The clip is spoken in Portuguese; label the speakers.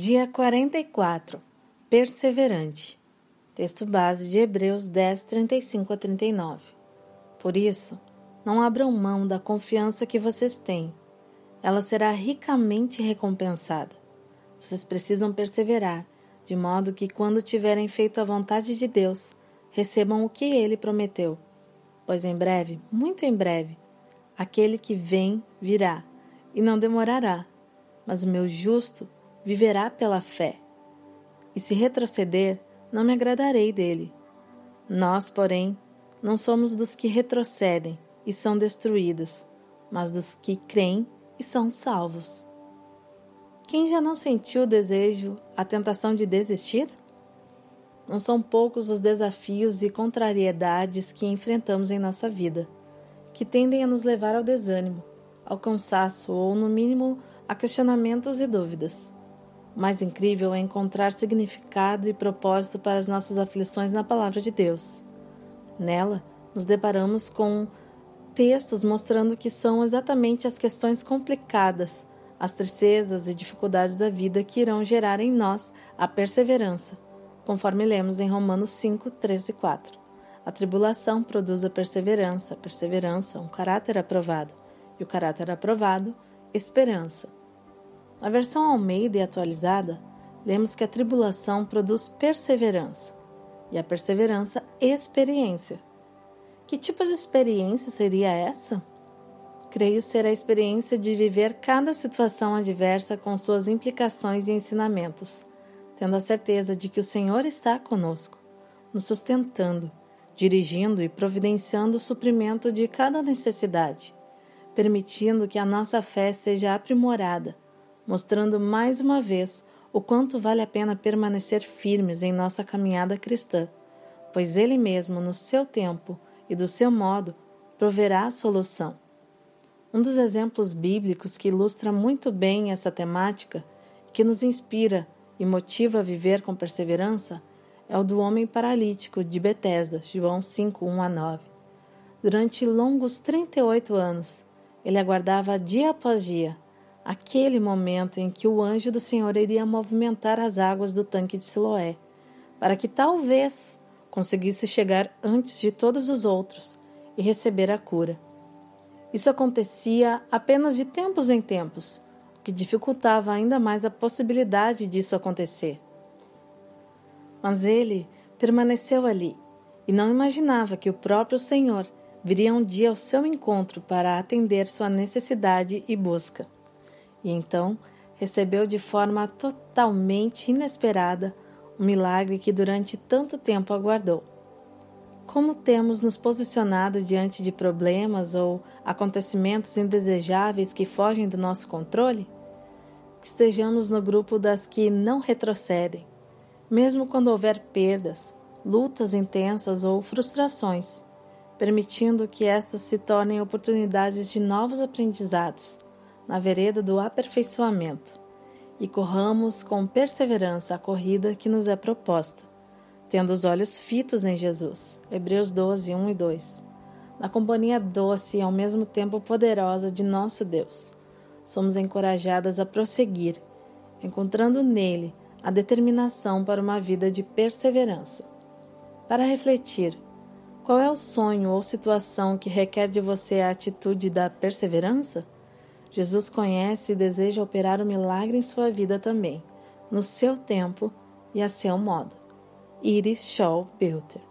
Speaker 1: Dia 44 Perseverante. Texto base de Hebreus 10, 35 a 39. Por isso, não abram mão da confiança que vocês têm. Ela será ricamente recompensada. Vocês precisam perseverar, de modo que, quando tiverem feito a vontade de Deus, recebam o que ele prometeu. Pois em breve, muito em breve, aquele que vem virá, e não demorará. Mas o meu justo viverá pela fé. E se retroceder, não me agradarei dele. Nós, porém, não somos dos que retrocedem e são destruídos, mas dos que creem e são salvos. Quem já não sentiu o desejo, a tentação de desistir? Não são poucos os desafios e contrariedades que enfrentamos em nossa vida, que tendem a nos levar ao desânimo, ao cansaço ou, no mínimo, a questionamentos e dúvidas. Mais incrível é encontrar significado e propósito para as nossas aflições na Palavra de Deus. Nela, nos deparamos com textos mostrando que são exatamente as questões complicadas as tristezas e dificuldades da vida que irão gerar em nós a perseverança, conforme lemos em Romanos 5, 13 e 4. A tribulação produz a perseverança, a perseverança, um caráter aprovado, e o caráter aprovado, esperança. Na versão Almeida e atualizada, lemos que a tribulação produz perseverança, e a perseverança, experiência. Que tipo de experiência seria essa? Creio ser a experiência de viver cada situação adversa com suas implicações e ensinamentos, tendo a certeza de que o Senhor está conosco, nos sustentando, dirigindo e providenciando o suprimento de cada necessidade, permitindo que a nossa fé seja aprimorada, mostrando mais uma vez o quanto vale a pena permanecer firmes em nossa caminhada cristã, pois Ele mesmo, no seu tempo e do seu modo, proverá a solução. Um dos exemplos bíblicos que ilustra muito bem essa temática, que nos inspira e motiva a viver com perseverança, é o do homem paralítico de Betesda, João 5, 1 a 9. Durante longos 38 anos, ele aguardava dia após dia aquele momento em que o anjo do Senhor iria movimentar as águas do tanque de Siloé, para que talvez conseguisse chegar antes de todos os outros e receber a cura. Isso acontecia apenas de tempos em tempos, o que dificultava ainda mais a possibilidade disso acontecer. Mas ele permaneceu ali e não imaginava que o próprio Senhor viria um dia ao seu encontro para atender sua necessidade e busca. E então recebeu de forma totalmente inesperada o milagre que durante tanto tempo aguardou. Como temos nos posicionado diante de problemas ou acontecimentos indesejáveis que fogem do nosso controle? Que estejamos no grupo das que não retrocedem, mesmo quando houver perdas, lutas intensas ou frustrações, permitindo que estas se tornem oportunidades de novos aprendizados na vereda do aperfeiçoamento e corramos com perseverança a corrida que nos é proposta tendo os olhos fitos em Jesus. Hebreus 12, 1 e 2. Na companhia doce e ao mesmo tempo poderosa de nosso Deus, somos encorajadas a prosseguir, encontrando nele a determinação para uma vida de perseverança. Para refletir, qual é o sonho ou situação que requer de você a atitude da perseverança? Jesus conhece e deseja operar o milagre em sua vida também, no seu tempo e a seu modo. Iris Shaw Bilter.